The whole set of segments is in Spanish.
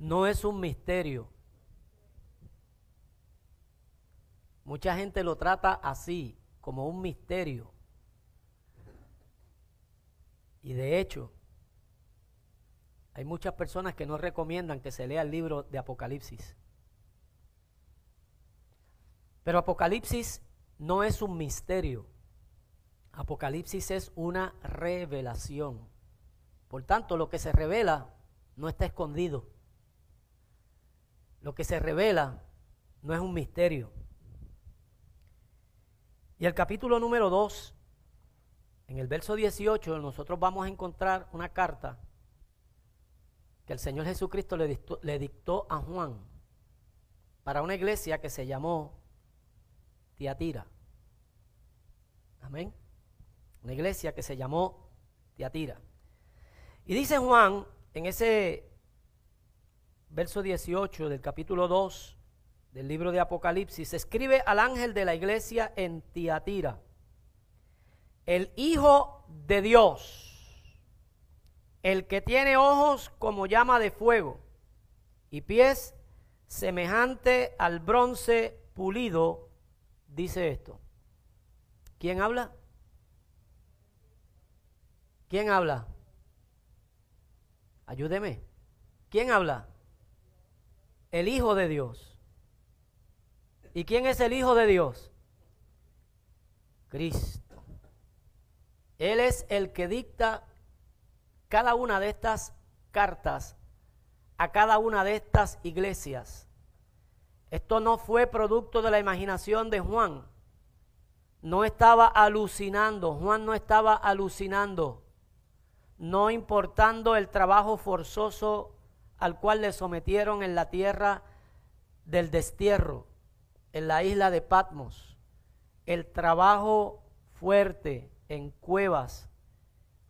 no es un misterio. Mucha gente lo trata así, como un misterio. Y de hecho, hay muchas personas que no recomiendan que se lea el libro de Apocalipsis. Pero Apocalipsis no es un misterio. Apocalipsis es una revelación. Por tanto, lo que se revela no está escondido. Lo que se revela no es un misterio. Y el capítulo número 2, en el verso 18, nosotros vamos a encontrar una carta que el Señor Jesucristo le dictó, le dictó a Juan para una iglesia que se llamó Tiatira. Amén. Una iglesia que se llamó Tiatira. Y dice Juan en ese verso 18 del capítulo 2 del libro de Apocalipsis, escribe al ángel de la iglesia en Tiatira, el Hijo de Dios, el que tiene ojos como llama de fuego y pies semejante al bronce pulido, dice esto. ¿Quién habla? ¿Quién habla? Ayúdeme. ¿Quién habla? El Hijo de Dios. ¿Y quién es el Hijo de Dios? Cristo. Él es el que dicta cada una de estas cartas a cada una de estas iglesias. Esto no fue producto de la imaginación de Juan. No estaba alucinando. Juan no estaba alucinando no importando el trabajo forzoso al cual le sometieron en la tierra del destierro, en la isla de Patmos, el trabajo fuerte en cuevas,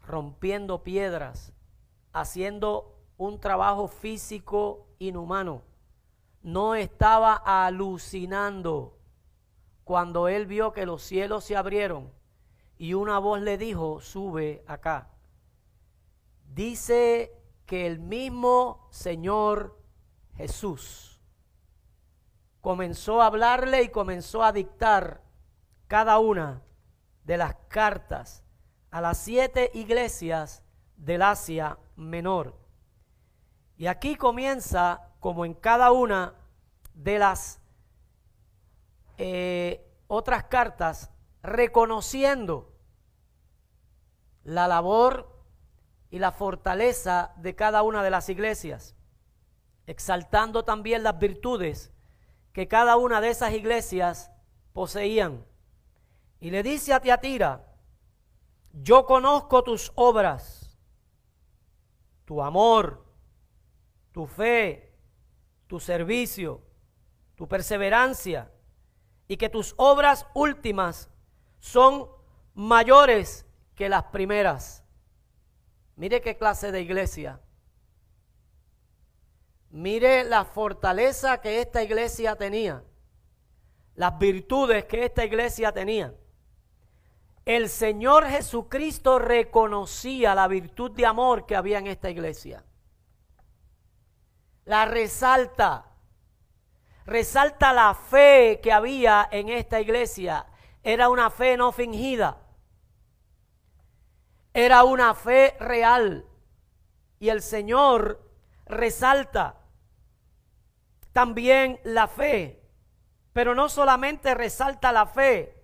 rompiendo piedras, haciendo un trabajo físico inhumano. No estaba alucinando cuando él vio que los cielos se abrieron y una voz le dijo, sube acá dice que el mismo Señor Jesús comenzó a hablarle y comenzó a dictar cada una de las cartas a las siete iglesias del Asia Menor. Y aquí comienza, como en cada una de las eh, otras cartas, reconociendo la labor y la fortaleza de cada una de las iglesias, exaltando también las virtudes que cada una de esas iglesias poseían. Y le dice a Tiatira, yo conozco tus obras, tu amor, tu fe, tu servicio, tu perseverancia, y que tus obras últimas son mayores que las primeras. Mire qué clase de iglesia. Mire la fortaleza que esta iglesia tenía. Las virtudes que esta iglesia tenía. El Señor Jesucristo reconocía la virtud de amor que había en esta iglesia. La resalta. Resalta la fe que había en esta iglesia. Era una fe no fingida. Era una fe real. Y el Señor resalta también la fe. Pero no solamente resalta la fe,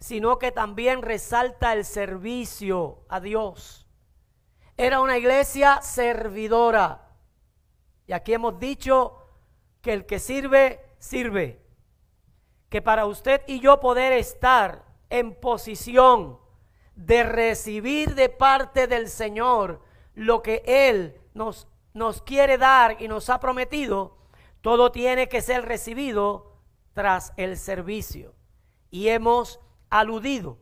sino que también resalta el servicio a Dios. Era una iglesia servidora. Y aquí hemos dicho que el que sirve, sirve. Que para usted y yo poder estar en posición de recibir de parte del Señor lo que Él nos, nos quiere dar y nos ha prometido, todo tiene que ser recibido tras el servicio. Y hemos aludido,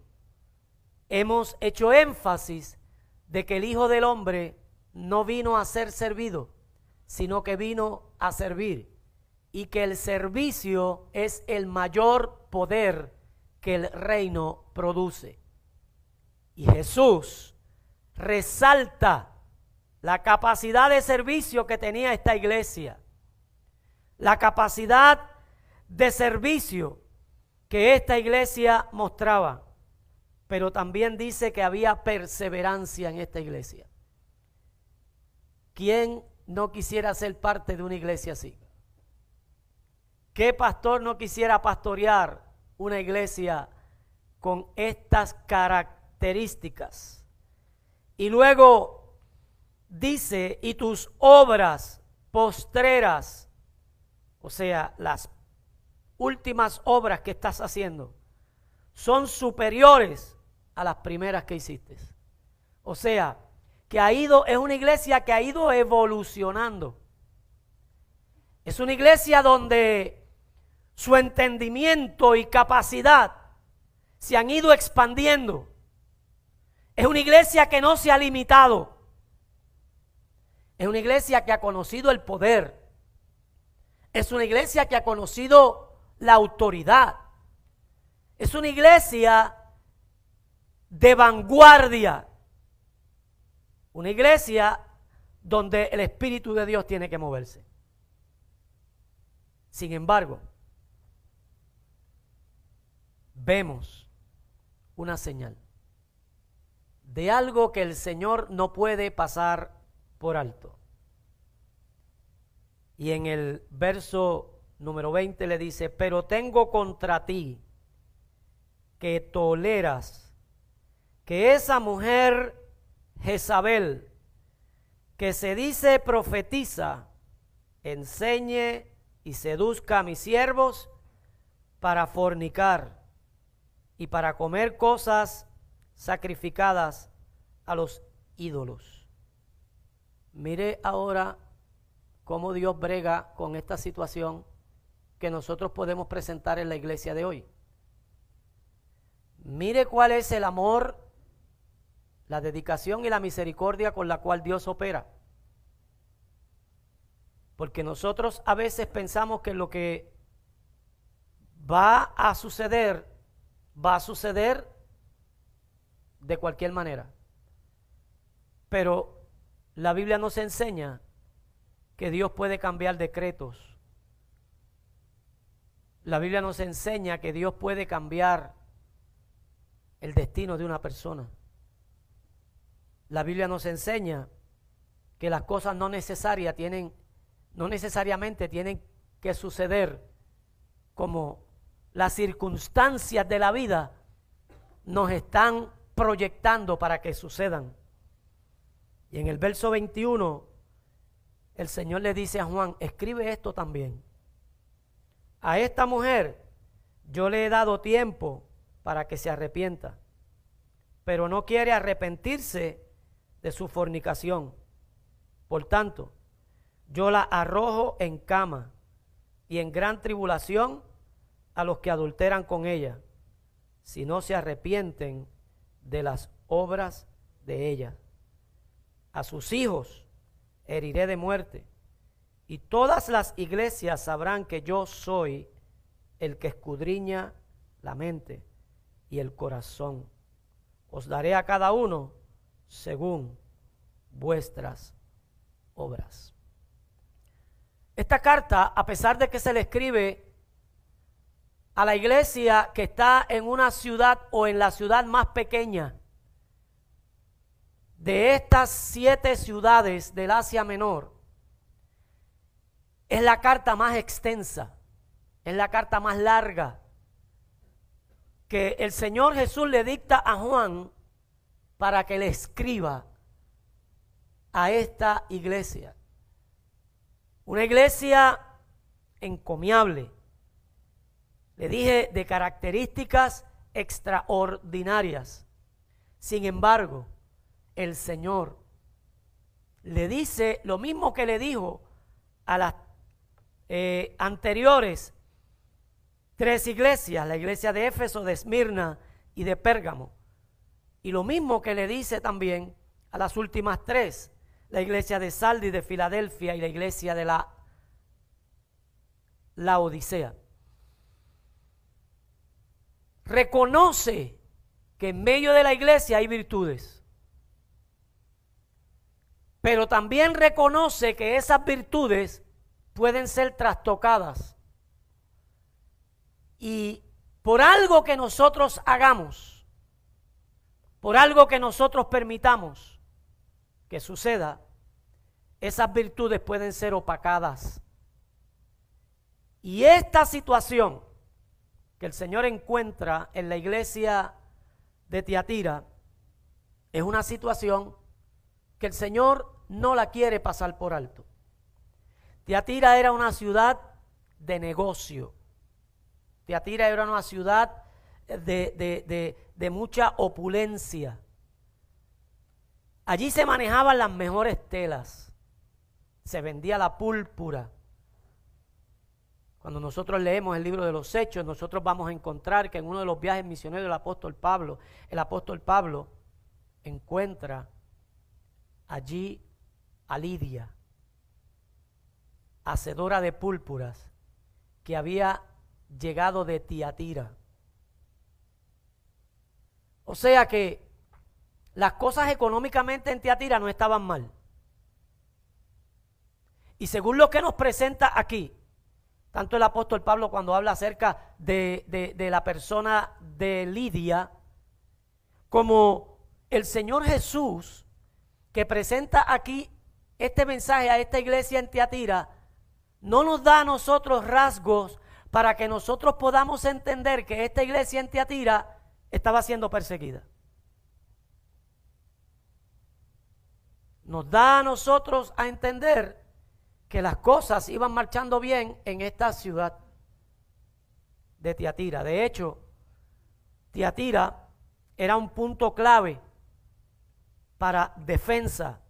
hemos hecho énfasis de que el Hijo del Hombre no vino a ser servido, sino que vino a servir. Y que el servicio es el mayor poder que el reino produce. Y Jesús resalta la capacidad de servicio que tenía esta iglesia, la capacidad de servicio que esta iglesia mostraba, pero también dice que había perseverancia en esta iglesia. ¿Quién no quisiera ser parte de una iglesia así? ¿Qué pastor no quisiera pastorear una iglesia con estas características? Y luego dice, y tus obras postreras, o sea, las últimas obras que estás haciendo, son superiores a las primeras que hiciste. O sea, que ha ido, es una iglesia que ha ido evolucionando. Es una iglesia donde su entendimiento y capacidad se han ido expandiendo. Es una iglesia que no se ha limitado. Es una iglesia que ha conocido el poder. Es una iglesia que ha conocido la autoridad. Es una iglesia de vanguardia. Una iglesia donde el Espíritu de Dios tiene que moverse. Sin embargo, vemos una señal de algo que el Señor no puede pasar por alto. Y en el verso número 20 le dice, pero tengo contra ti que toleras que esa mujer Jezabel, que se dice profetiza, enseñe y seduzca a mis siervos para fornicar y para comer cosas sacrificadas a los ídolos. Mire ahora cómo Dios brega con esta situación que nosotros podemos presentar en la iglesia de hoy. Mire cuál es el amor, la dedicación y la misericordia con la cual Dios opera. Porque nosotros a veces pensamos que lo que va a suceder va a suceder de cualquier manera. Pero la Biblia nos enseña que Dios puede cambiar decretos. La Biblia nos enseña que Dios puede cambiar el destino de una persona. La Biblia nos enseña que las cosas no necesarias tienen, no necesariamente tienen que suceder como las circunstancias de la vida nos están proyectando para que sucedan. Y en el verso 21, el Señor le dice a Juan, escribe esto también. A esta mujer yo le he dado tiempo para que se arrepienta, pero no quiere arrepentirse de su fornicación. Por tanto, yo la arrojo en cama y en gran tribulación a los que adulteran con ella, si no se arrepienten de las obras de ella. A sus hijos heriré de muerte, y todas las iglesias sabrán que yo soy el que escudriña la mente y el corazón. Os daré a cada uno según vuestras obras. Esta carta, a pesar de que se le escribe a la iglesia que está en una ciudad o en la ciudad más pequeña de estas siete ciudades del Asia Menor, es la carta más extensa, es la carta más larga que el Señor Jesús le dicta a Juan para que le escriba a esta iglesia. Una iglesia encomiable le dije de características extraordinarias. Sin embargo, el Señor le dice lo mismo que le dijo a las eh, anteriores tres iglesias, la iglesia de Éfeso, de Esmirna y de Pérgamo. Y lo mismo que le dice también a las últimas tres, la iglesia de Saldi, de Filadelfia y la iglesia de la, la Odisea reconoce que en medio de la iglesia hay virtudes. pero también reconoce que esas virtudes pueden ser trastocadas. Y por algo que nosotros hagamos, por algo que nosotros permitamos que suceda, esas virtudes pueden ser opacadas. Y esta situación que el Señor encuentra en la iglesia de Tiatira es una situación que el Señor no la quiere pasar por alto. Tiatira era una ciudad de negocio. Tiatira era una ciudad de, de mucha opulencia. Allí se manejaban las mejores telas. Se vendía la púrpura. Cuando nosotros leemos el libro de los Hechos, nosotros vamos a encontrar que en uno de los viajes misioneros del apóstol Pablo, el apóstol Pablo encuentra allí a Lidia, hacedora de púrpuras, que había llegado de Tiatira. O sea que las cosas económicamente en Tiatira no estaban mal. Y según lo que nos presenta aquí, tanto el apóstol Pablo cuando habla acerca de, la persona de Lidia, como el Señor Jesús, que presenta aquí este mensaje a esta iglesia en Tiatira, no nos da a nosotros rasgos para que nosotros podamos entender que esta iglesia en Tiatira estaba siendo perseguida. Nos da a nosotros a entender que las cosas iban marchando bien en esta ciudad de Tiatira. De hecho, Tiatira era un punto clave para defensa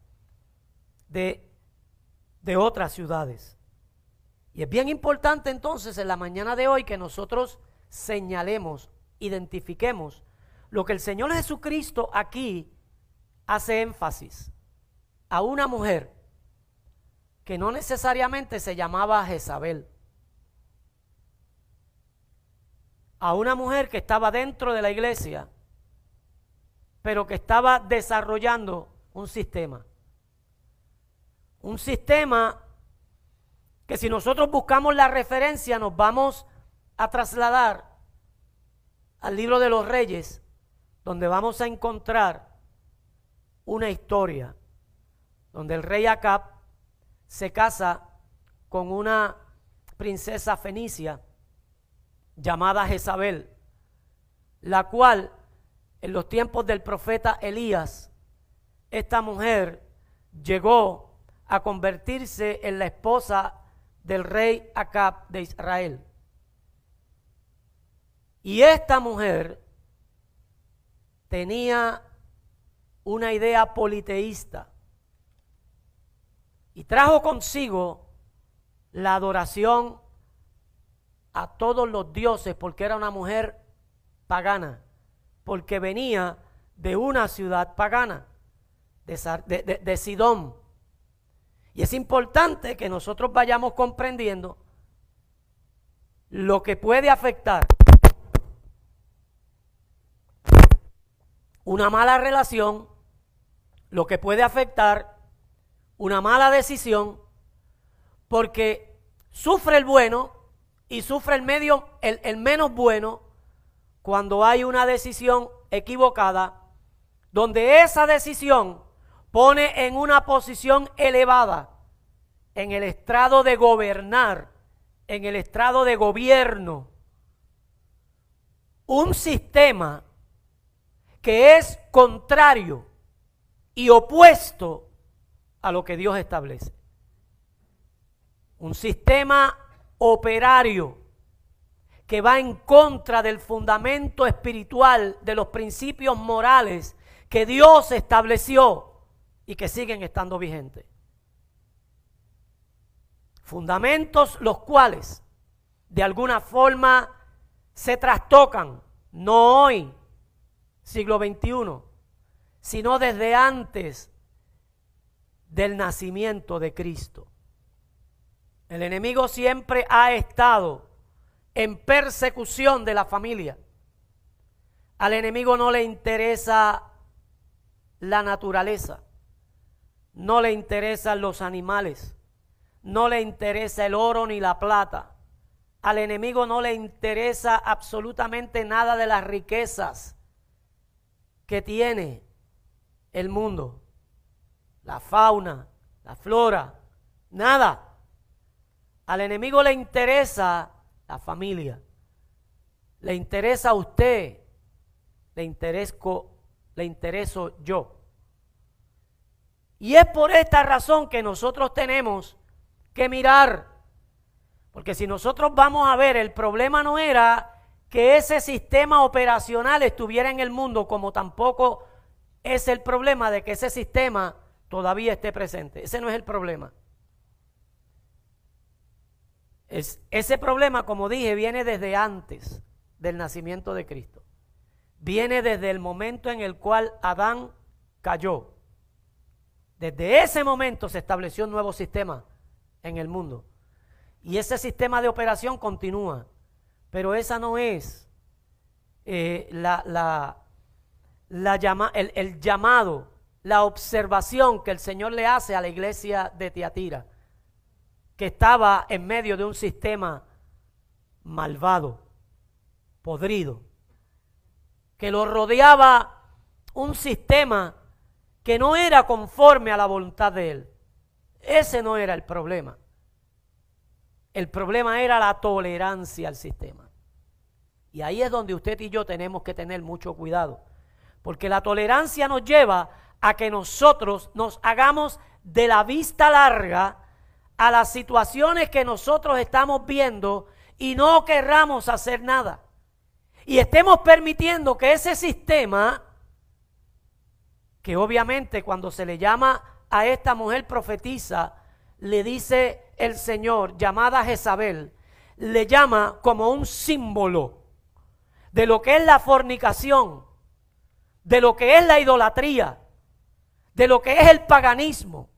de, de otras ciudades. Y es bien importante entonces en la mañana de hoy que nosotros señalemos, identifiquemos lo que el Señor Jesucristo aquí hace énfasis a una mujer que no necesariamente se llamaba Jezabel, a una mujer que estaba dentro de la iglesia pero que estaba desarrollando un sistema. Un sistema que si nosotros buscamos la referencia nos vamos a trasladar al libro de los reyes, donde vamos a encontrar una historia, donde el rey Acab se casa con una princesa fenicia llamada Jezabel, la cual en los tiempos del profeta Elías, esta mujer llegó a convertirse en la esposa del rey Acab de Israel. Y esta mujer tenía una idea politeísta y trajo consigo la adoración a todos los dioses porque era una mujer pagana porque venía de una ciudad pagana, de, Sidón. Y es importante que nosotros vayamos comprendiendo lo que puede afectar una mala relación, lo que puede afectar una mala decisión, porque sufre el bueno y sufre el medio, el, el menos bueno, cuando hay una decisión equivocada, donde esa decisión pone en una posición elevada en el estrado de gobernar, en el estrado de gobierno, un sistema que es contrario y opuesto a lo que Dios establece. Un sistema operario que va en contra del fundamento espiritual, de los principios morales que Dios estableció y que siguen estando vigentes. Fundamentos los cuales de alguna forma se trastocan, no hoy, siglo XXI, sino desde antes del nacimiento de Cristo. El enemigo siempre ha estado en persecución de la familia. Al enemigo no le interesa la naturaleza. no le interesan los animales, no le interesa el oro ni la plata. Al enemigo no le interesa absolutamente nada de las riquezas que tiene el mundo, la fauna, la flora, nada. Al enemigo le interesa la familia, le interesa a usted, le interesco, le intereso yo. Y es por esta razón que nosotros tenemos que mirar, porque si nosotros vamos a ver, el problema no era que ese sistema operacional estuviera en el mundo, como tampoco es el problema de que ese sistema todavía esté presente. Ese no es el problema. Es, ese problema, como dije, viene desde antes del nacimiento de Cristo. Viene desde el momento en el cual Adán cayó. Desde ese momento se estableció un nuevo sistema en el mundo. Y ese sistema de operación continúa. Pero esa no es eh, la, la, llama, el, el llamado, la observación que el Señor le hace a la iglesia de Tiatira, que estaba en medio de un sistema malvado, podrido, que lo rodeaba un sistema que no era conforme a la voluntad de Él. Ese no era el problema. El problema era la tolerancia al sistema. Y ahí es donde usted y yo tenemos que tener mucho cuidado. Porque la tolerancia nos lleva a que nosotros nos hagamos de la vista larga a las situaciones que nosotros estamos viendo y no querramos hacer nada. Y estemos permitiendo que ese sistema, que obviamente cuando se le llama a esta mujer profetiza, le dice el Señor, llamada Jezabel, le llama como un símbolo de lo que es la fornicación, de lo que es la idolatría, de lo que es el paganismo,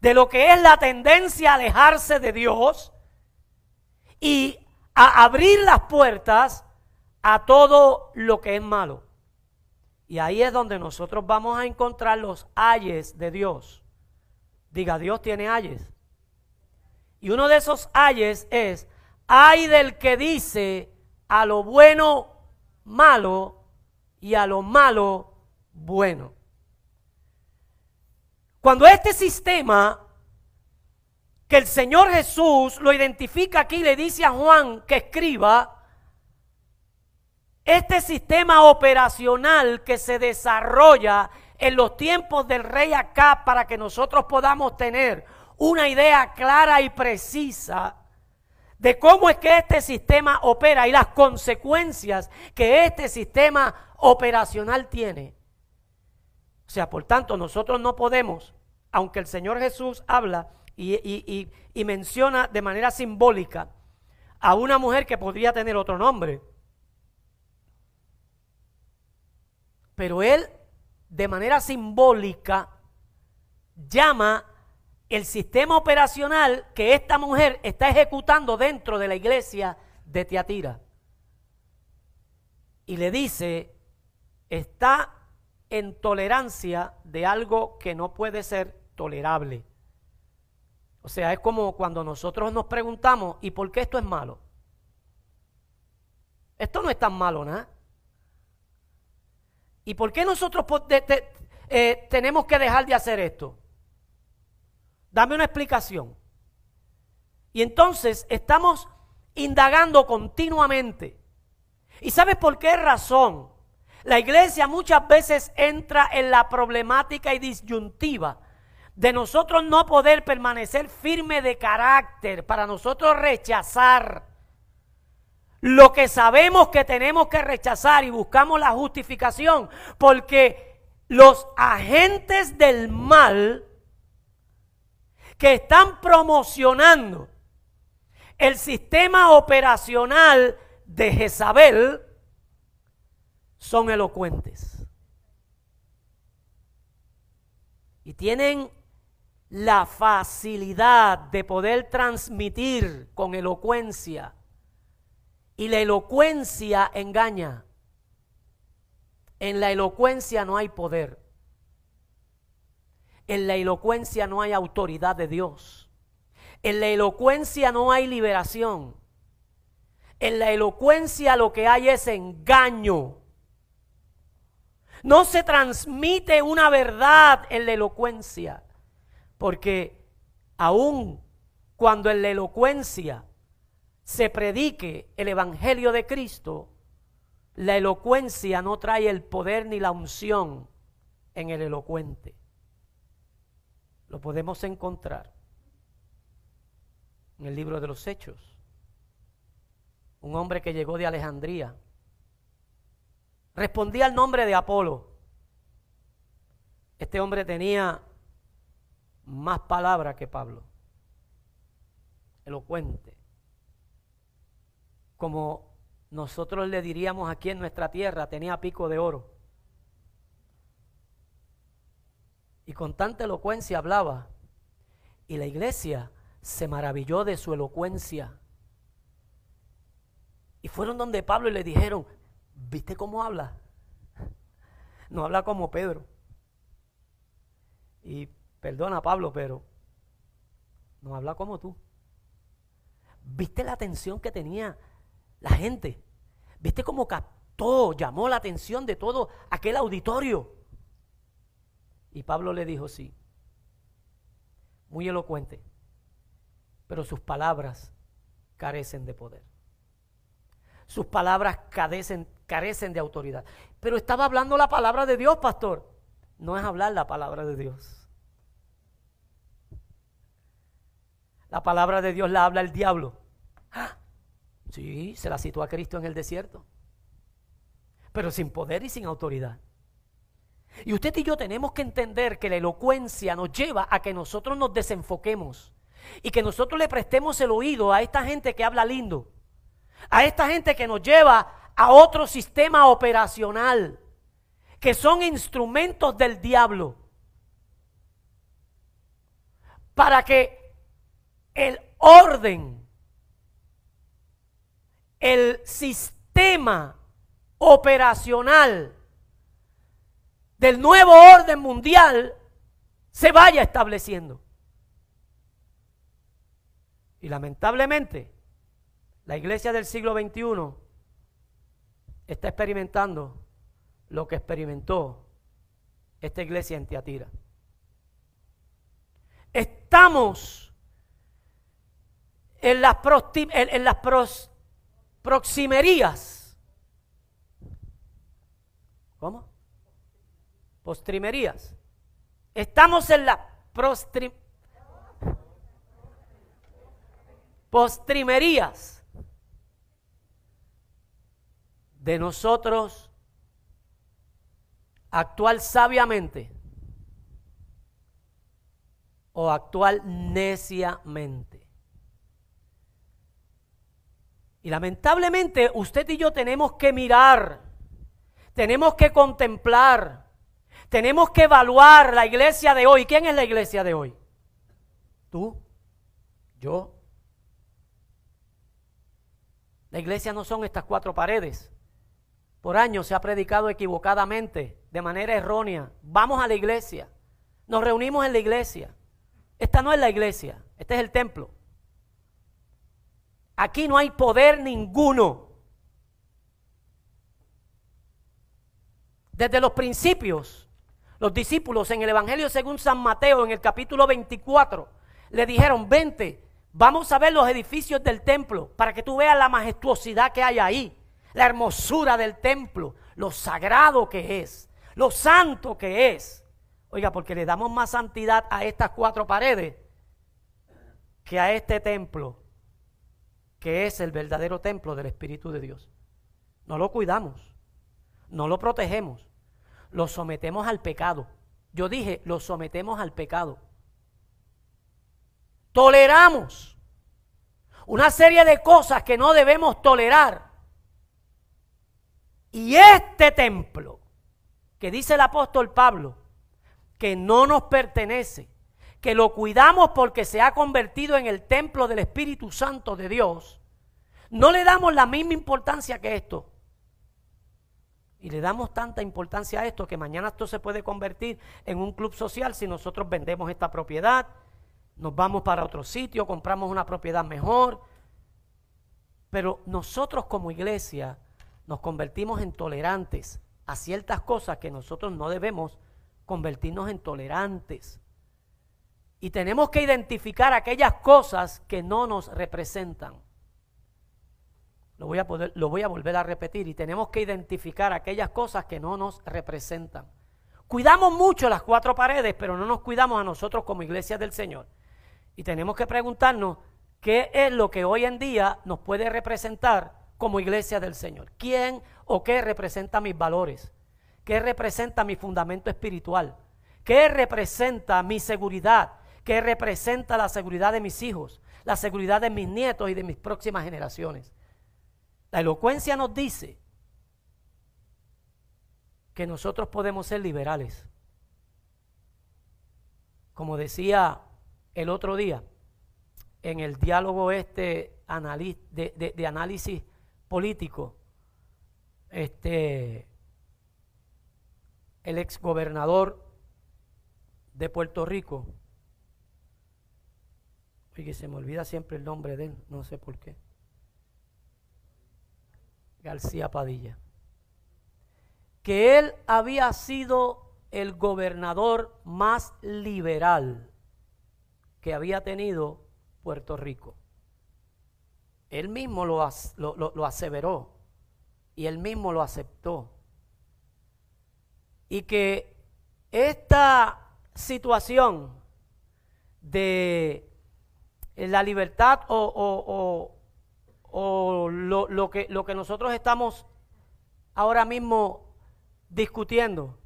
de lo que es la tendencia a alejarse de Dios y a abrir las puertas a todo lo que es malo. Y ahí es donde nosotros vamos a encontrar los ayes de Dios. Diga, Dios tiene ayes. Y uno de esos ayes es, ay del que dice a lo bueno malo y a lo malo bueno. Cuando este sistema que el Señor Jesús lo identifica aquí, le dice a Juan que escriba, este sistema operacional que se desarrolla en los tiempos del rey acá para que nosotros podamos tener una idea clara y precisa de cómo es que este sistema opera y las consecuencias que este sistema operacional tiene. O sea, por tanto, nosotros no podemos, aunque el Señor Jesús habla y, y menciona de manera simbólica a una mujer que podría tener otro nombre, pero Él de manera simbólica llama el sistema operacional que esta mujer está ejecutando dentro de la iglesia de Tiatira. Y le dice, está en tolerancia de algo que no puede ser tolerable. O sea, es como cuando nosotros nos preguntamos, ¿y por qué esto es malo? Esto no es tan malo, ¿no? ¿Y por qué nosotros eh, tenemos que dejar de hacer esto? Dame una explicación. Y entonces estamos indagando continuamente. ¿Y sabes por qué razón? La iglesia muchas veces entra en la problemática y disyuntiva de nosotros no poder permanecer firme de carácter, para nosotros rechazar lo que sabemos que tenemos que rechazar y buscamos la justificación, porque los agentes del mal que están promocionando el sistema operacional de Jezabel son elocuentes. Y tienen la facilidad de poder transmitir con elocuencia. Y la elocuencia engaña. En la elocuencia no hay poder. En la elocuencia no hay autoridad de Dios. En la elocuencia no hay liberación. En la elocuencia lo que hay es engaño. No se transmite una verdad en la elocuencia. Porque aún cuando en la elocuencia se predique el Evangelio de Cristo, la elocuencia no trae el poder ni la unción en el elocuente. Lo podemos encontrar en el libro de los Hechos. Un hombre que llegó de Alejandría. Respondía al nombre de Apolo. Este hombre tenía más palabras que Pablo. Elocuente. Como nosotros le diríamos aquí en nuestra tierra, tenía pico de oro. Y con tanta elocuencia hablaba. Y la iglesia se maravilló de su elocuencia. Y fueron donde Pablo y le dijeron, ¿viste cómo habla? No habla como Pedro. Y perdona Pablo, pero no habla como tú. ¿Viste la atención que tenía la gente? ¿Viste cómo captó, llamó la atención de todo aquel auditorio? Y Pablo le dijo, sí, muy elocuente, pero sus palabras carecen de poder. Sus palabras carecen, carecen de autoridad. Pero estaba hablando la palabra de Dios, pastor. No es hablar la palabra de Dios. La palabra de Dios la habla el diablo. ¡Ah! Sí, se la citó a Cristo en el desierto. Pero sin poder y sin autoridad. Y usted y yo tenemos que entender que la elocuencia nos lleva a que nosotros nos desenfoquemos y que nosotros le prestemos el oído a esta gente que habla lindo, a esta gente que nos lleva a otro sistema operacional, que son instrumentos del diablo, para que el orden el sistema operacional del nuevo orden mundial se vaya estableciendo. Y lamentablemente, la iglesia del siglo XXI está experimentando lo que experimentó esta iglesia en Tiatira. Estamos en las, en, en las proximerías. ¿Cómo? Postrimerías. Estamos en la postrimerías de nosotros actuar sabiamente o actuar neciamente. Y lamentablemente usted y yo tenemos que mirar, tenemos que contemplar, tenemos que evaluar la iglesia de hoy. ¿Quién es la iglesia de hoy? ¿Tú? ¿Yo? La iglesia no son estas cuatro paredes. Por años se ha predicado equivocadamente, de manera errónea. Vamos a la iglesia, nos reunimos en la iglesia. Esta no es la iglesia, este es el templo. Aquí no hay poder ninguno. Desde los principios, los discípulos en el Evangelio según San Mateo, en el capítulo 24, le dijeron, vente, vamos a ver los edificios del templo para que tú veas la majestuosidad que hay ahí, la hermosura del templo, lo sagrado que es, lo santo que es. Oiga, porque le damos más santidad a estas cuatro paredes que a este templo que es el verdadero templo del Espíritu de Dios. No lo cuidamos, no lo protegemos, lo sometemos al pecado. Yo dije, lo sometemos al pecado. Toleramos una serie de cosas que no debemos tolerar. Y este templo, que dice el apóstol Pablo, que no nos pertenece, que lo cuidamos porque se ha convertido en el templo del Espíritu Santo de Dios, no le damos la misma importancia que esto. Y le damos tanta importancia a esto que mañana esto se puede convertir en un club social si nosotros vendemos esta propiedad, nos vamos para otro sitio, compramos una propiedad mejor. Pero nosotros como iglesia nos convertimos en tolerantes a ciertas cosas que nosotros no debemos convertirnos en tolerantes. Y tenemos que identificar aquellas cosas que no nos representan. Lo voy, a voy a volver a repetir. Y tenemos que identificar aquellas cosas que no nos representan. Cuidamos mucho las cuatro paredes, pero no nos cuidamos a nosotros como iglesia del Señor. Y tenemos que preguntarnos qué es lo que hoy en día nos puede representar como iglesia del Señor. ¿Quién o qué representa mis valores? ¿Qué representa mi fundamento espiritual? ¿Qué representa mi seguridad? ¿Qué representa la seguridad de mis hijos? La seguridad de mis nietos y de mis próximas generaciones. La elocuencia nos dice que nosotros podemos ser liberales. Como decía el otro día, en el diálogo este de, de análisis político, este, el exgobernador de Puerto Rico, que se me olvida siempre el nombre de él, no sé por qué. García Padilla. Que él había sido el gobernador más liberal que había tenido Puerto Rico. Él mismo lo, lo, aseveró y él mismo lo aceptó. Y que esta situación de la libertad o, o, lo, lo, que, lo que nosotros estamos ahora mismo discutiendo,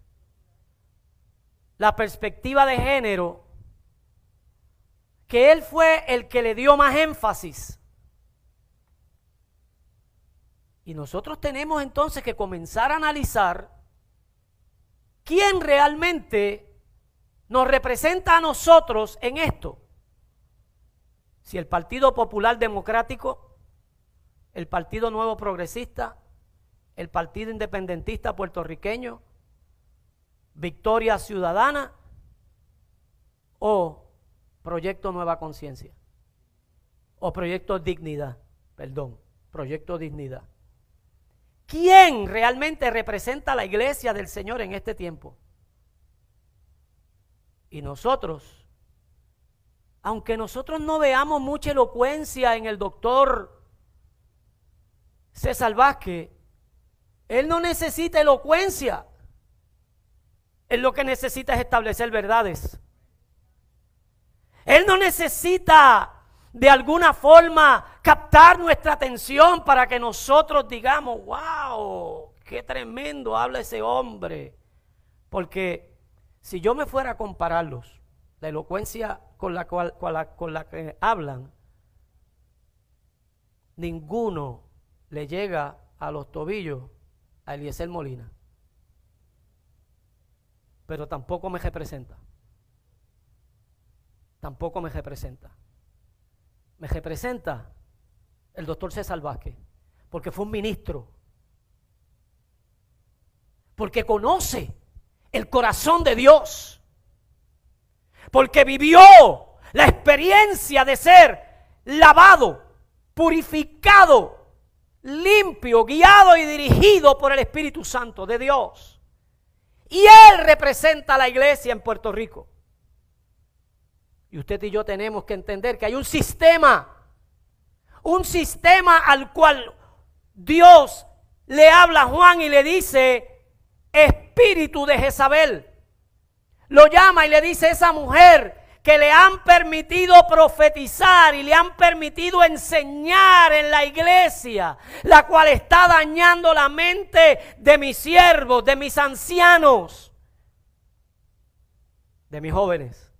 la perspectiva de género, que él fue el que le dio más énfasis. Y nosotros tenemos entonces que comenzar a analizar quién realmente nos representa a nosotros en esto. Si el Partido Popular Democrático, el Partido Nuevo Progresista, el Partido Independentista Puertorriqueño, Victoria Ciudadana o Proyecto Nueva Conciencia o Proyecto Dignidad, perdón, Proyecto Dignidad. ¿Quién realmente representa a la iglesia del Señor en este tiempo? Y nosotros, aunque nosotros no veamos mucha elocuencia en el doctor César Vázquez, él no necesita elocuencia. Él lo que necesita es establecer verdades. Él no necesita de alguna forma captar nuestra atención para que nosotros digamos, wow, qué tremendo habla ese hombre. Porque si yo me fuera a compararlos, la elocuencia con la, cual, con la, con la que hablan, ninguno le llega a los tobillos a Eliezer Molina. Pero tampoco me representa. Tampoco me representa me representa el doctor César Vázquez, porque fue un ministro, porque conoce el corazón de Dios, porque vivió la experiencia de ser lavado, purificado, limpio, guiado y dirigido por el Espíritu Santo de Dios. Y Él representa a la iglesia en Puerto Rico. Y usted y yo tenemos que entender que hay un sistema, un sistema al cual Dios le habla a Juan y le dice, espíritu de Jezabel. Lo llama y le dice esa mujer que le han permitido profetizar y le han permitido enseñar en la iglesia, la cual está dañando la mente de mis siervos, de mis ancianos, de mis jóvenes.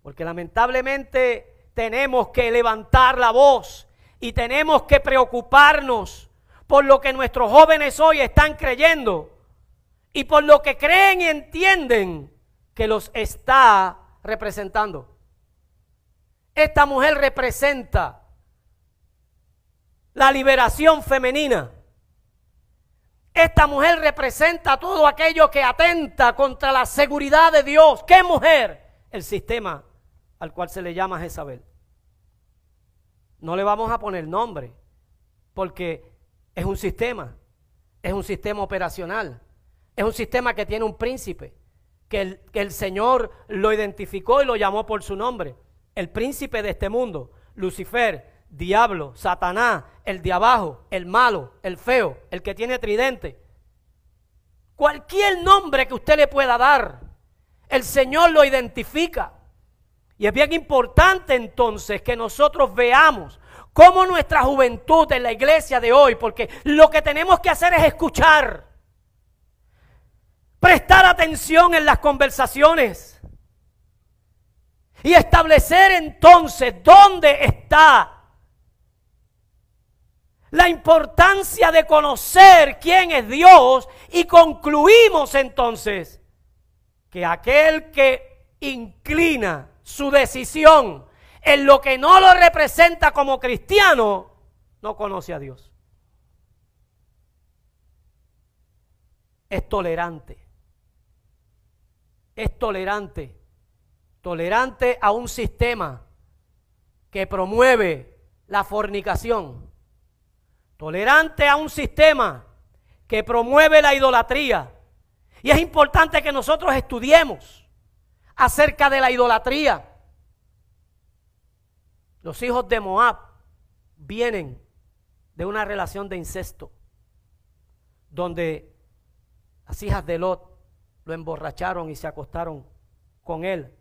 Porque lamentablemente tenemos que levantar la voz y tenemos que preocuparnos por lo que nuestros jóvenes hoy están creyendo y por lo que creen y entienden que los está representando. Esta mujer representa la liberación femenina. Esta mujer representa todo aquello que atenta contra la seguridad de Dios. ¿Qué mujer? El sistema al cual se le llama Jezabel. No le vamos a poner nombre, porque es un sistema, es un sistema operacional, es un sistema que tiene un príncipe, que el, Señor lo identificó y lo llamó por su nombre. El príncipe de este mundo, Lucifer, diablo, Satanás, el de abajo, el malo, el feo, el que tiene tridente. Cualquier nombre que usted le pueda dar, el Señor lo identifica. Y es bien importante entonces que nosotros veamos cómo nuestra juventud en la iglesia de hoy, porque lo que tenemos que hacer es escuchar, prestar atención en las conversaciones y establecer entonces dónde está la importancia de conocer quién es Dios y concluimos entonces que aquel que inclina su decisión en lo que no lo representa como cristiano, no conoce a Dios. Es tolerante. Es tolerante. Tolerante a un sistema que promueve la fornicación tolerante a un sistema que promueve la idolatría. Y es importante que nosotros estudiemos acerca de la idolatría. Los hijos de Moab vienen de una relación de incesto, donde las hijas de Lot lo emborracharon y se acostaron con él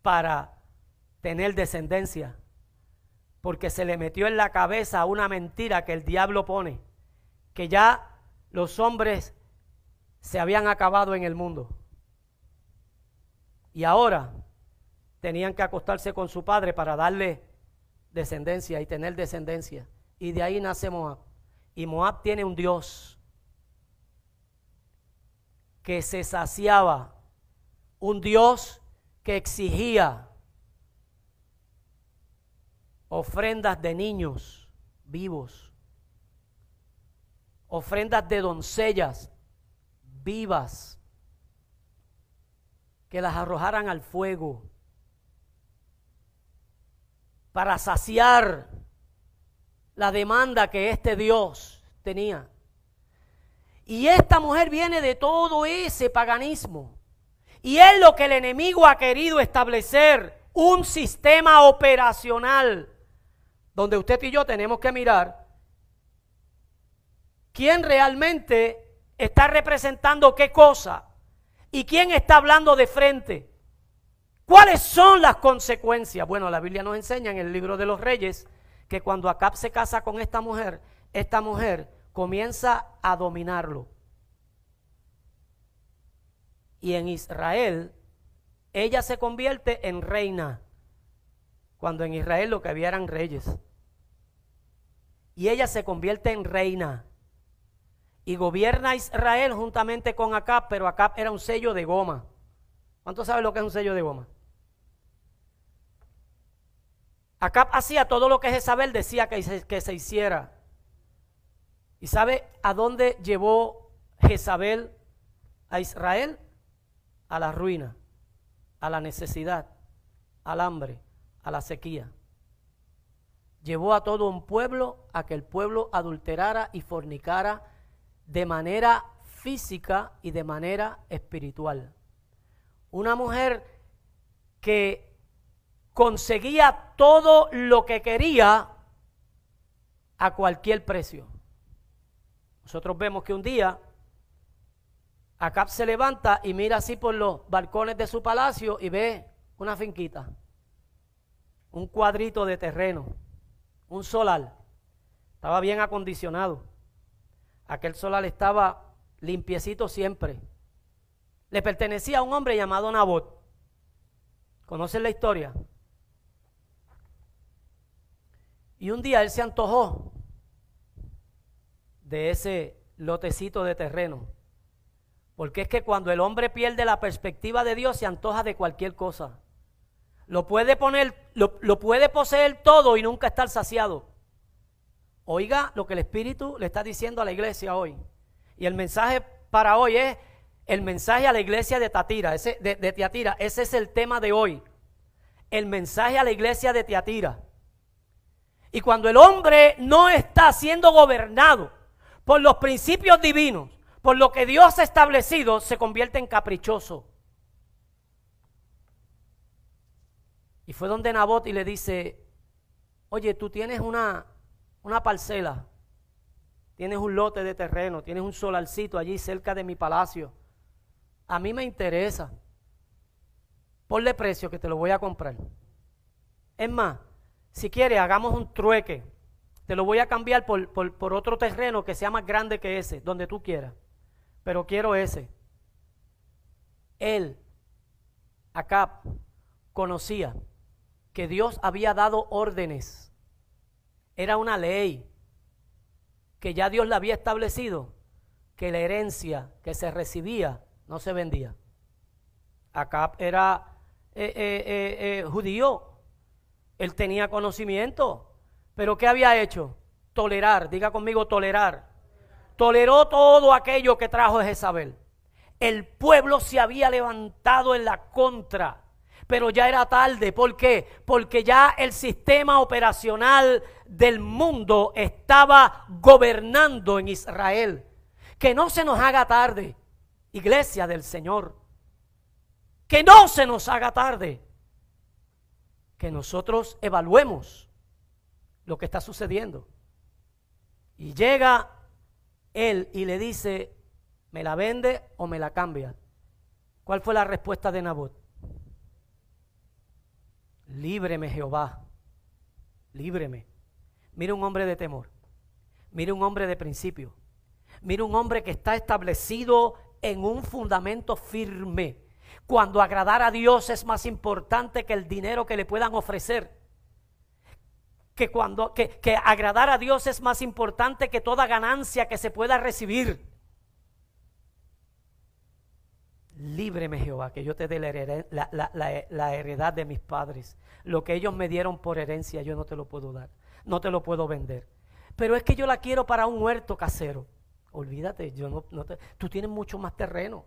para tener descendencia porque se le metió en la cabeza una mentira que el diablo pone, que ya los hombres se habían acabado en el mundo. Y ahora tenían que acostarse con su padre para darle descendencia y tener descendencia. Y de ahí nace Moab. Y Moab tiene un Dios que se saciaba, un Dios que exigía ofrendas de niños vivos, ofrendas de doncellas vivas, que las arrojaran al fuego para saciar la demanda que este Dios tenía. Y esta mujer viene de todo ese paganismo. Y es lo que el enemigo ha querido establecer, un sistema operacional donde usted y yo tenemos que mirar quién realmente está representando qué cosa y quién está hablando de frente. ¿Cuáles son las consecuencias? Bueno, la Biblia nos enseña en el libro de los reyes que cuando Acab se casa con esta mujer, esta mujer comienza a dominarlo. Y en Israel, ella se convierte en reina, cuando en Israel lo que había eran reyes y ella se convierte en reina y gobierna Israel juntamente con Acab, pero Acab era un sello de goma. ¿Cuántos saben lo que es un sello de goma? Acab hacía todo lo que Jezabel decía que que se hiciera. ¿Y sabe a dónde llevó Jezabel a Israel? A la ruina, a la necesidad, al hambre, a la sequía llevó a todo un pueblo a que el pueblo adulterara y fornicara de manera física y de manera espiritual. Una mujer que conseguía todo lo que quería a cualquier precio. Nosotros vemos que un día Acab se levanta y mira así por los balcones de su palacio y ve una finquita, un cuadrito de terreno un solar. Estaba bien acondicionado. Aquel solar estaba limpiecito siempre. Le pertenecía a un hombre llamado Nabot. ¿Conocen la historia? Y un día él se antojó de ese lotecito de terreno. Porque es que cuando el hombre pierde la perspectiva de Dios se antoja de cualquier cosa. Lo puede poner, lo, puede poseer todo y nunca estar saciado. Oiga lo que el Espíritu le está diciendo a la iglesia hoy. Y el mensaje para hoy es el mensaje a la iglesia de Tatira, ese, de. Ese es el tema de hoy. El mensaje a la iglesia de Tiatira. Y cuando el hombre no está siendo gobernado por los principios divinos, por lo que Dios ha establecido, se convierte en caprichoso. Y fue donde Nabot y le dice, oye, tú tienes una, una parcela, tienes un lote de terreno, tienes un solarcito allí cerca de mi palacio. A mí me interesa. Ponle precio que te lo voy a comprar. Es más, si quieres, hagamos un trueque. Te lo voy a cambiar por, por otro terreno que sea más grande que ese, donde tú quieras. Pero quiero ese. Él, acá, conocía que Dios había dado órdenes. Era una ley que ya Dios la había establecido, que la herencia que se recibía no se vendía. Acá era eh, eh, eh, judío, él tenía conocimiento, pero ¿qué había hecho? Tolerar, diga conmigo tolerar. Toleró todo aquello que trajo Jezabel. El pueblo se había levantado en la contra pero ya era tarde. ¿Por qué? Porque ya el sistema operacional del mundo estaba gobernando en Israel. Que no se nos haga tarde, iglesia del Señor. Que no se nos haga tarde. Que nosotros evaluemos lo que está sucediendo. Y llega él y le dice, ¿me la vende o me la cambia? ¿Cuál fue la respuesta de Nabot? líbreme Jehová, líbreme. Mira un hombre de temor, mira un hombre de principio, mira un hombre que está establecido en un fundamento firme. Cuando agradar a Dios es más importante que el dinero que le puedan ofrecer. Que cuando que, que agradar a Dios es más importante que toda ganancia que se pueda recibir. Líbreme Jehová, que yo te dé la heredad, de mis padres. Lo que ellos me dieron por herencia, yo no te lo puedo dar. No te lo puedo vender. Pero es que yo la quiero para un huerto casero. Olvídate, yo no, te, tú tienes mucho más terreno.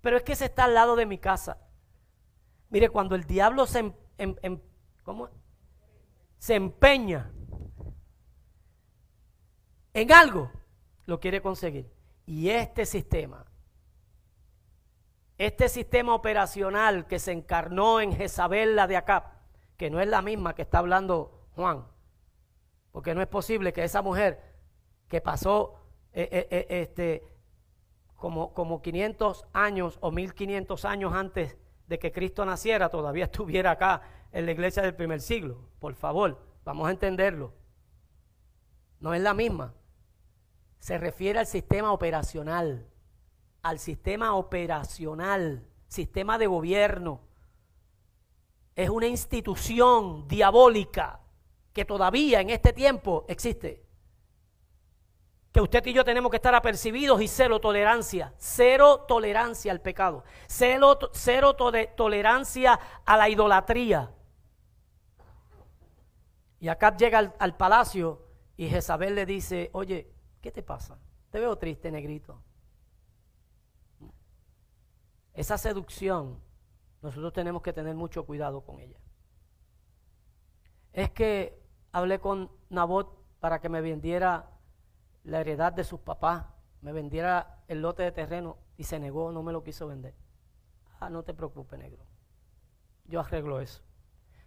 Pero es que se está al lado de mi casa. Mire, cuando el diablo se, em, em, em, ¿cómo? Se empeña en algo, lo quiere conseguir. Y este sistema este sistema operacional que se encarnó en Jezabel, la de acá, que no es la misma que está hablando Juan, porque no es posible que esa mujer que pasó eh, eh, eh, este, como, como 500 años o 1500 años antes de que Cristo naciera, todavía estuviera acá en la iglesia del primer siglo. Por favor, vamos a entenderlo. No es la misma. Se refiere al sistema operacional al sistema operacional, sistema de gobierno. Es una institución diabólica que todavía en este tiempo existe. Que usted y yo tenemos que estar apercibidos y cero tolerancia, cero tolerancia al pecado, cero, cero tolerancia a la idolatría. Y acá llega al, al palacio y Jezabel le dice, oye, ¿qué te pasa? Te veo triste, negrito. Esa seducción, nosotros tenemos que tener mucho cuidado con ella. Es que hablé con Nabot para que me vendiera la heredad de sus papás, me vendiera el lote de terreno y se negó, no me lo quiso vender. Ah, no te preocupes, negro. Yo arreglo eso.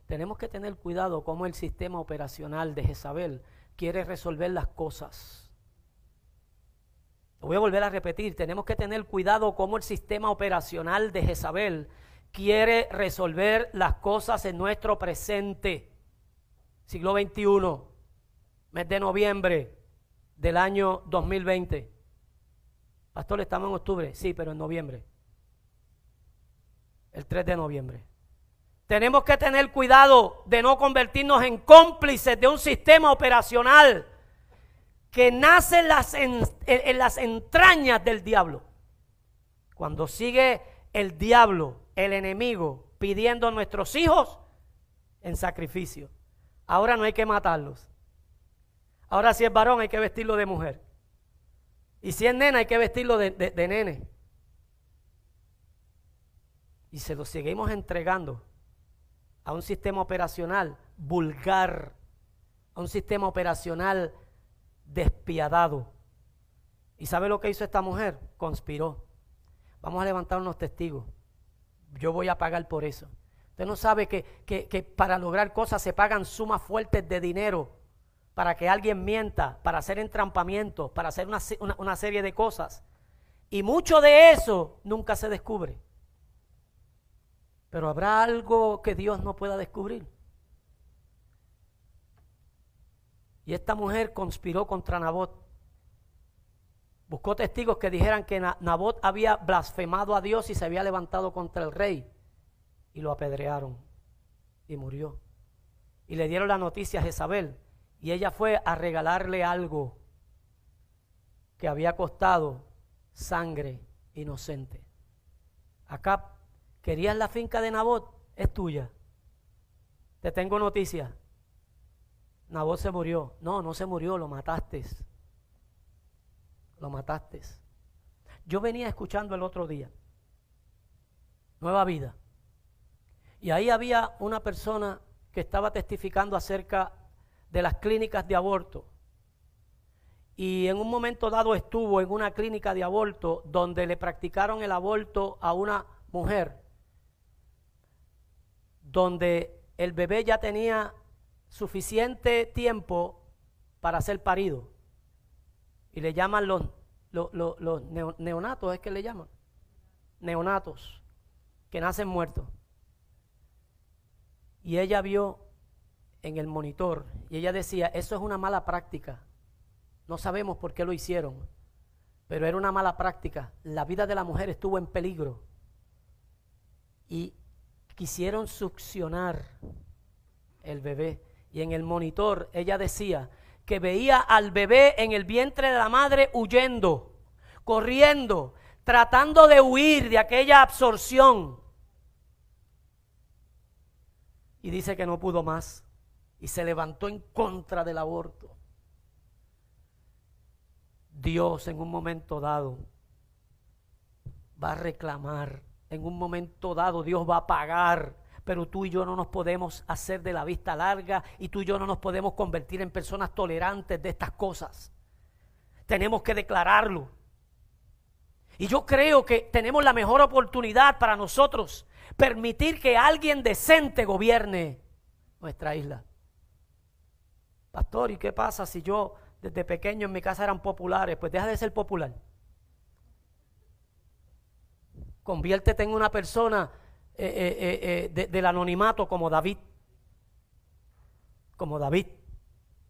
Tenemos que tener cuidado cómo el sistema operacional de Jezabel quiere resolver las cosas. Lo voy a volver a repetir, tenemos que tener cuidado cómo el sistema operacional de Jezabel quiere resolver las cosas en nuestro presente. Siglo XXI, mes de noviembre del año 2020. Pastor, estamos en octubre, sí, pero en noviembre. El 3 de noviembre. Tenemos que tener cuidado de no convertirnos en cómplices de un sistema operacional que nace en las, en, las entrañas del diablo. Cuando sigue el diablo, el enemigo, pidiendo a nuestros hijos en sacrificio. Ahora no hay que matarlos. Ahora si es varón hay que vestirlo de mujer. Y si es nena hay que vestirlo de, nene. Y se lo seguimos entregando a un sistema operacional vulgar, a un sistema operacional despiadado. ¿Y sabe lo que hizo esta mujer? Conspiró. Vamos a levantar unos testigos. Yo voy a pagar por eso. Usted no sabe que, que, para lograr cosas se pagan sumas fuertes de dinero para que alguien mienta, para hacer entrampamientos, para hacer una, una serie de cosas. Y mucho de eso nunca se descubre. Pero habrá algo que Dios no pueda descubrir. Y esta mujer conspiró contra Nabot. Buscó testigos que dijeran que Nabot había blasfemado a Dios y se había levantado contra el rey. Y lo apedrearon. Y murió. Y le dieron la noticia a Jezabel. Y ella fue a regalarle algo que había costado sangre inocente. Acá, ¿querías la finca de Nabot? Es tuya. Te tengo noticia. Nabot se murió. No, no se murió, lo mataste lo mataste. Yo venía escuchando el otro día, Nueva Vida, y ahí había una persona que estaba testificando acerca de las clínicas de aborto. Y en un momento dado estuvo en una clínica de aborto donde le practicaron el aborto a una mujer, donde el bebé ya tenía suficiente tiempo para ser parido y le llaman los, los, neonatos, es que le llaman. Neonatos, que nacen muertos. Y ella vio en el monitor y ella decía, eso es una mala práctica. No sabemos por qué lo hicieron, pero era una mala práctica. La vida de la mujer estuvo en peligro. Y quisieron succionar el bebé. Y en el monitor ella decía, que veía al bebé en el vientre de la madre huyendo, corriendo, tratando de huir de aquella absorción. Y dice que no pudo más y se levantó en contra del aborto. Dios en un momento dado va a reclamar, en un momento dado Dios va a pagar pero tú y yo no nos podemos hacer de la vista larga y tú y yo no nos podemos convertir en personas tolerantes de estas cosas. Tenemos que declararlo. Y yo creo que tenemos la mejor oportunidad para nosotros permitir que alguien decente gobierne nuestra isla. Pastor, ¿y qué pasa si yo desde pequeño en mi casa eran populares? Pues deja de ser popular. Conviértete en una persona eh, eh, eh, del anonimato como David. Como David.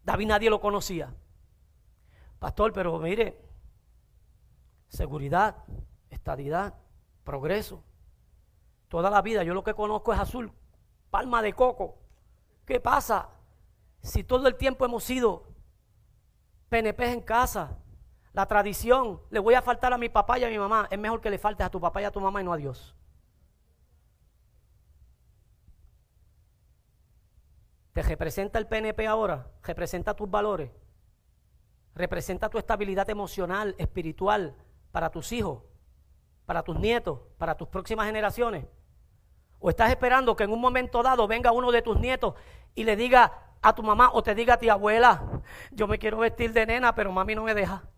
David nadie lo conocía. Pastor, pero mire, seguridad, estadidad, progreso. Toda la vida yo lo que conozco es azul, palma de coco. ¿Qué pasa si todo el tiempo hemos sido PNP en casa? La tradición, le voy a faltar a mi papá y a mi mamá. Es mejor que le faltes a tu papá y a tu mamá y no a Dios. ¿Te representa el PNP ahora? ¿Representa tus valores? ¿Representa tu estabilidad emocional, espiritual para tus hijos, para tus nietos, para tus próximas generaciones? ¿O estás esperando que en un momento dado venga uno de tus nietos y le diga a tu mamá o te diga a ti abuela, yo me quiero vestir de nena, pero mami no me deja?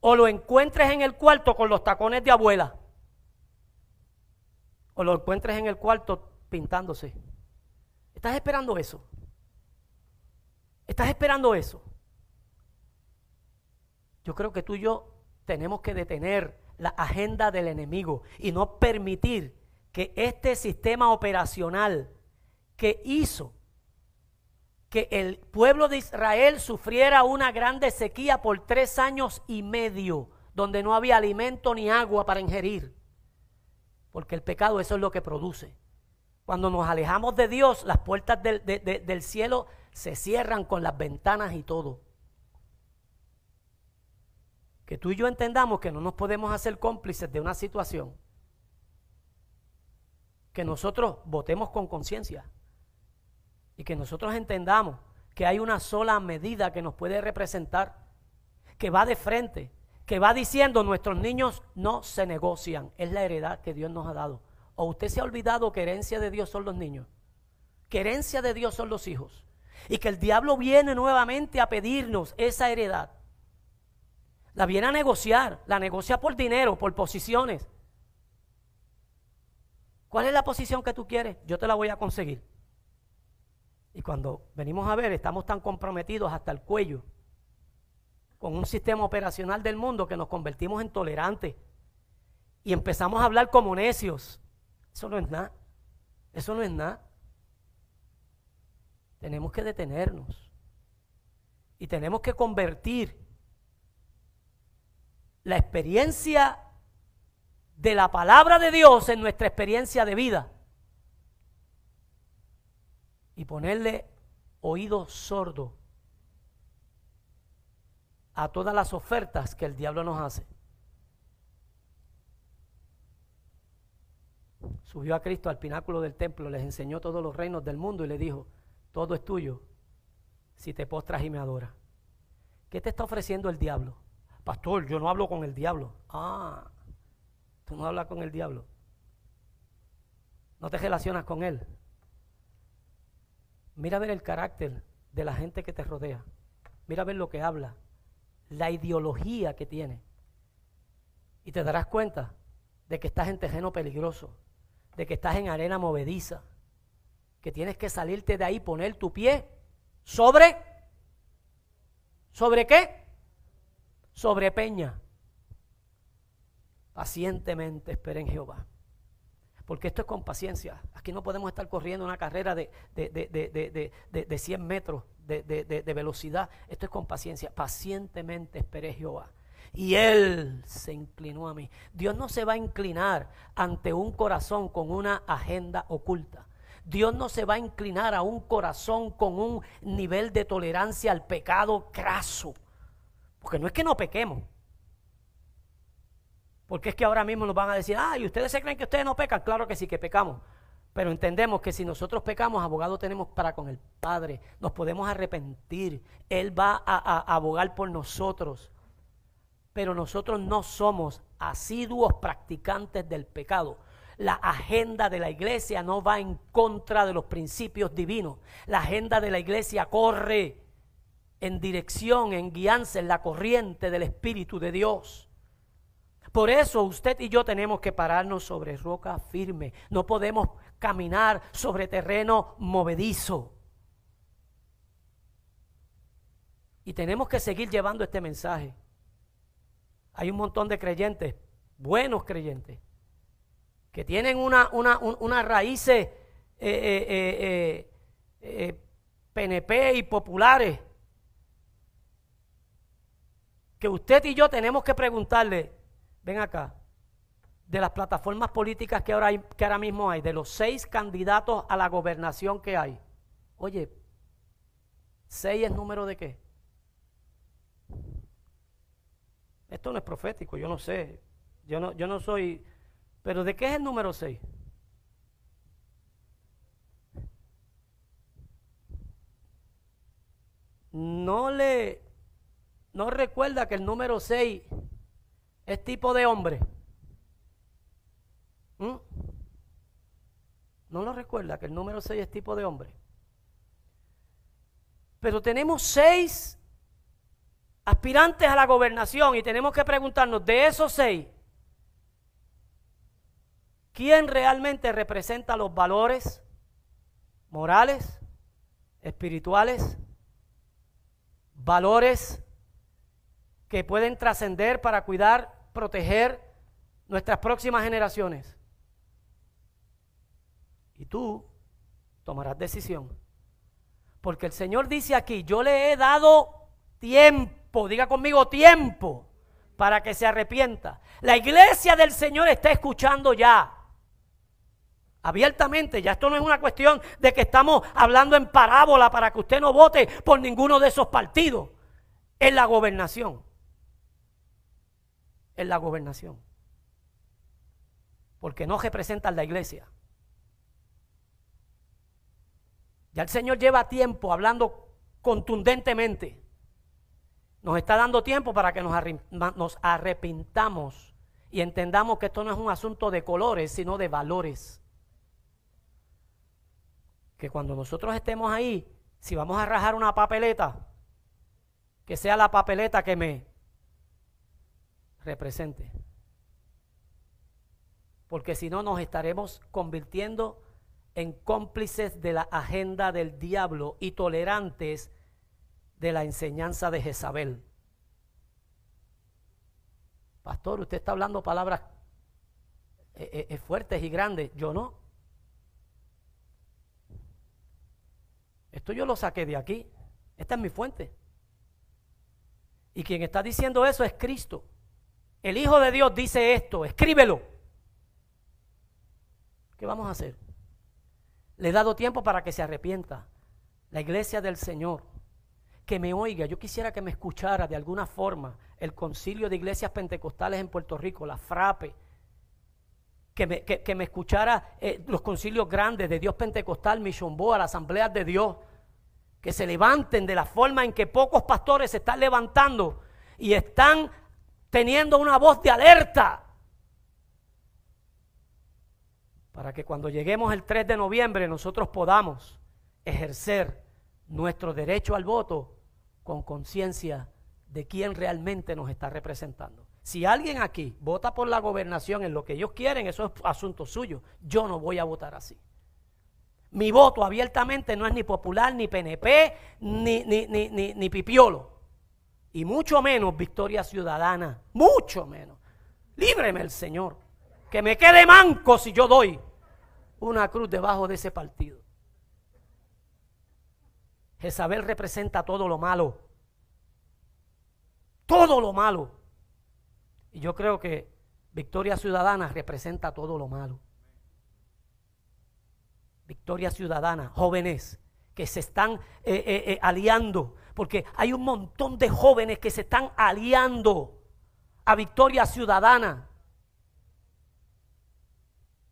O lo encuentres en el cuarto con los tacones de abuela. O lo encuentres en el cuarto pintándose. ¿Estás esperando eso? ¿Estás esperando eso? Yo creo que tú y yo tenemos que detener la agenda del enemigo y no permitir que este sistema operacional que hizo que el pueblo de Israel sufriera una grande sequía por tres años y medio, donde no había alimento ni agua para ingerir, porque el pecado eso es lo que produce. Cuando nos alejamos de Dios, las puertas del, cielo se cierran con las ventanas y todo. Que tú y yo entendamos que no nos podemos hacer cómplices de una situación. Que nosotros votemos con conciencia. Y que nosotros entendamos que hay una sola medida que nos puede representar. que va de frente, que va diciendo nuestros niños no se negocian, es la heredad que Dios nos ha dado. ¿O usted se ha olvidado que herencia de Dios son los niños? Que herencia de Dios son los hijos. Y que el diablo viene nuevamente a pedirnos esa heredad. La viene a negociar, la negocia por dinero, por posiciones. ¿Cuál es la posición que tú quieres? Yo te la voy a conseguir. Y cuando venimos a ver, estamos tan comprometidos hasta el cuello con un sistema operacional del mundo que nos convertimos en tolerantes y empezamos a hablar como necios. Eso no es nada. Eso no es nada. Tenemos que detenernos y tenemos que convertir la experiencia de la palabra de Dios en nuestra experiencia de vida y ponerle oído sordo a todas las ofertas que el diablo nos hace. Subió a Cristo al pináculo del templo, les enseñó todos los reinos del mundo y le dijo, todo es tuyo si te postras y me adoras. ¿Qué te está ofreciendo el diablo? Pastor, yo no hablo con el diablo. Ah, tú no hablas con el diablo. No te relacionas con él. Mira a ver el carácter de la gente que te rodea. Mira a ver lo que habla la ideología que tiene. Y te darás cuenta de que estás en terreno peligroso, de que estás en arena movediza, que tienes que salirte de ahí, poner tu pie sobre, ¿sobre qué? Sobre peña. Pacientemente esperen Jehová. Porque esto es con paciencia. Aquí no podemos estar corriendo una carrera de, de, de, de 100 metros de, velocidad. Esto es con paciencia. Pacientemente esperé Jehová. Y Él se inclinó a mí. Dios no se va a inclinar ante un corazón con una agenda oculta. Dios no se va a inclinar a un corazón con un nivel de tolerancia al pecado craso. Porque no es que no pequemos. Porque es que ahora mismo nos van a decir, ay, ¿ustedes se creen que ustedes no pecan? Claro que sí, que pecamos. Pero entendemos que si nosotros pecamos, abogado tenemos para con el Padre. Nos podemos arrepentir. Él va a, abogar por nosotros. Pero nosotros no somos asiduos practicantes del pecado. La agenda de la iglesia no va en contra de los principios divinos. La agenda de la iglesia corre en dirección, en guianza, en la corriente del Espíritu de Dios. Por eso usted y yo tenemos que pararnos sobre roca firme. No podemos caminar sobre terreno movedizo. Y tenemos que seguir llevando este mensaje. Hay un montón de creyentes, buenos creyentes, que tienen una, una, una raíces eh, PNP eh, eh, y populares. Que usted y yo tenemos que preguntarle, ven acá, de las plataformas políticas que ahora, que ahora mismo hay, de los seis candidatos a la gobernación que hay, oye, seis es número de qué? Esto no es profético, yo no sé, yo no, yo no soy, pero ¿de qué es el número seis? No le, no recuerda que el número seis es tipo de hombre. ¿Mm? ¿No lo recuerda que el número 6 es tipo de hombre? Pero tenemos seis aspirantes a la gobernación y tenemos que preguntarnos, de esos seis, ¿quién realmente representa los valores morales, espirituales, valores que pueden trascender para cuidar proteger nuestras próximas generaciones. Y tú tomarás decisión. Porque el Señor dice aquí, yo le he dado tiempo, diga conmigo tiempo, para que se arrepienta. La iglesia del Señor está escuchando ya. Abiertamente, ya esto no es una cuestión de que estamos hablando en parábola para que usted no vote por ninguno de esos partidos. Es la gobernación en la gobernación. Porque no representan la iglesia. Ya el Señor lleva tiempo hablando contundentemente. Nos está dando tiempo para que nos, arrepintamos y entendamos que esto no es un asunto de colores, sino de valores. Que cuando nosotros estemos ahí, si vamos a rajar una papeleta, que sea la papeleta que me represente. Porque si no nos estaremos convirtiendo en cómplices de la agenda del diablo y tolerantes de la enseñanza de Jezabel. Pastor, usted está hablando palabras eh, eh, fuertes y grandes. Yo no. Esto yo lo saqué de aquí. Esta es mi fuente. Y quien está diciendo eso es Cristo. El Hijo de Dios dice esto, escríbelo. ¿Qué vamos a hacer? Le he dado tiempo para que se arrepienta. La iglesia del Señor, que me oiga, yo quisiera que me escuchara de alguna forma el concilio de iglesias pentecostales en Puerto Rico, la FRAPE, que me, que, me escuchara eh, los concilios grandes de Dios Pentecostal, Mission Boa, las asambleas de Dios, que se levanten de la forma en que pocos pastores se están levantando y están teniendo una voz de alerta para que cuando lleguemos el 3 de noviembre nosotros podamos ejercer nuestro derecho al voto con conciencia de quién realmente nos está representando. Si alguien aquí vota por la gobernación en lo que ellos quieren, eso es asunto suyo. Yo no voy a votar así. Mi voto abiertamente no es ni popular, ni PNP, ni, ni, pipiolo. Y mucho menos victoria ciudadana. Mucho menos. Líbreme el Señor. Que me quede manco si yo doy una cruz debajo de ese partido. Jezabel representa todo lo malo. Todo lo malo. Y yo creo que Victoria Ciudadana representa todo lo malo. Victoria Ciudadana, jóvenes que se están eh, eh, eh, aliando, porque hay un montón de jóvenes que se están aliando a Victoria Ciudadana.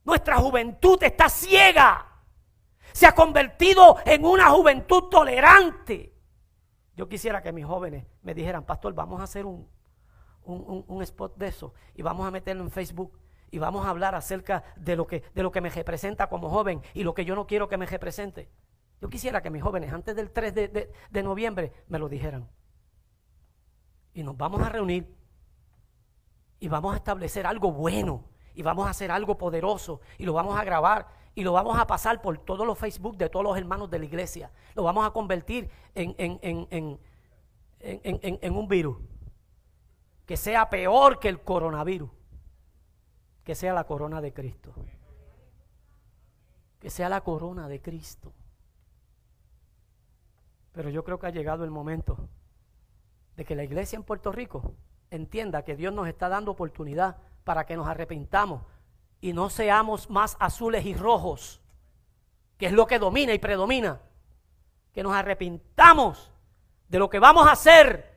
Nuestra juventud está ciega. Se ha convertido en una juventud tolerante. Yo quisiera que mis jóvenes me dijeran, pastor, vamos a hacer un, un, spot de eso y vamos a meterlo en Facebook y vamos a hablar acerca de lo, que, de lo que me representa como joven y lo que yo no quiero que me represente. Yo quisiera que mis jóvenes antes del 3 de, noviembre me lo dijeran. Y nos vamos a reunir y vamos a establecer algo bueno y vamos a hacer algo poderoso y lo vamos a grabar y lo vamos a pasar por todos los Facebook de todos los hermanos de la iglesia. Lo vamos a convertir en, en, en un virus que sea peor que el coronavirus, que sea la corona de Cristo. Que sea la corona de Cristo. Pero yo creo que ha llegado el momento de que la iglesia en Puerto Rico entienda que Dios nos está dando oportunidad para que nos arrepintamos y no seamos más azules y rojos, que es lo que domina y predomina. Que nos arrepintamos de lo que vamos a hacer.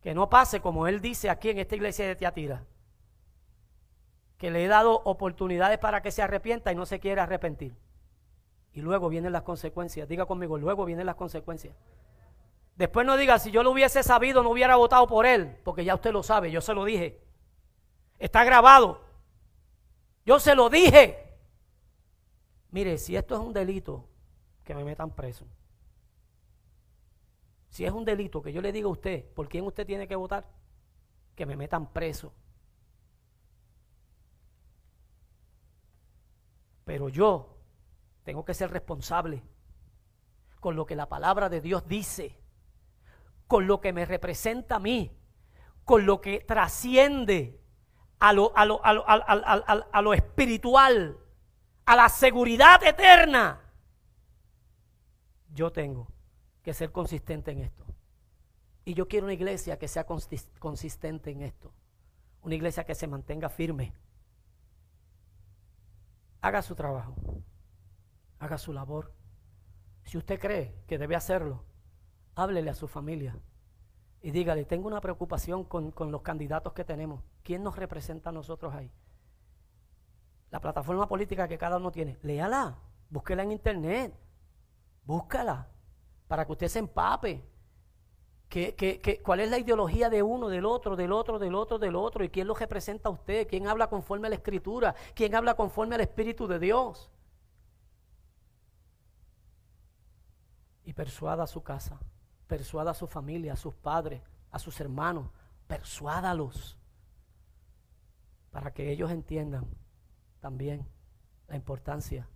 Que no pase como él dice aquí en esta iglesia de Teatira. Que le he dado oportunidades para que se arrepienta y no se quiere arrepentir. Y luego vienen las consecuencias. Diga conmigo, luego vienen las consecuencias. Después no diga, si yo lo hubiese sabido, no hubiera votado por él, porque ya usted lo sabe, yo se lo dije. Está grabado. Yo se lo dije. Mire, si esto es un delito, que me metan preso. Si es un delito que yo le diga a usted, ¿por quién usted tiene que votar? Que me metan preso. Pero yo tengo que ser responsable con lo que la palabra de Dios dice, con lo que me representa a mí, con lo que trasciende a lo, a lo, a lo, espiritual, a la seguridad eterna, yo tengo que ser consistente en esto. Y yo quiero una iglesia que sea consistente en esto. Una iglesia que se mantenga firme. Haga su trabajo. Haga su labor. Si usted cree que debe hacerlo, háblele a su familia y dígale, tengo una preocupación con, los candidatos que tenemos. ¿Quién nos representa a nosotros ahí? La plataforma política que cada uno tiene. Léala, búsquela en internet, búscala, para que usted se empape. cuál es la ideología de uno, del otro, del otro, del otro, del otro? ¿Y quién lo representa a usted? ¿Quién habla conforme a la Escritura? ¿Quién habla conforme al Espíritu de Dios? Y persuada a su casa, persuada a su familia, a sus padres, a sus hermanos, persuádalos para que ellos entiendan también la importancia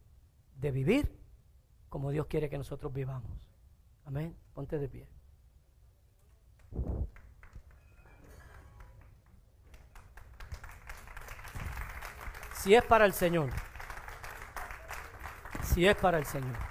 de vivir como Dios quiere que nosotros vivamos. Amén. Ponte de pie. Si es para el Señor. Si es para el Señor.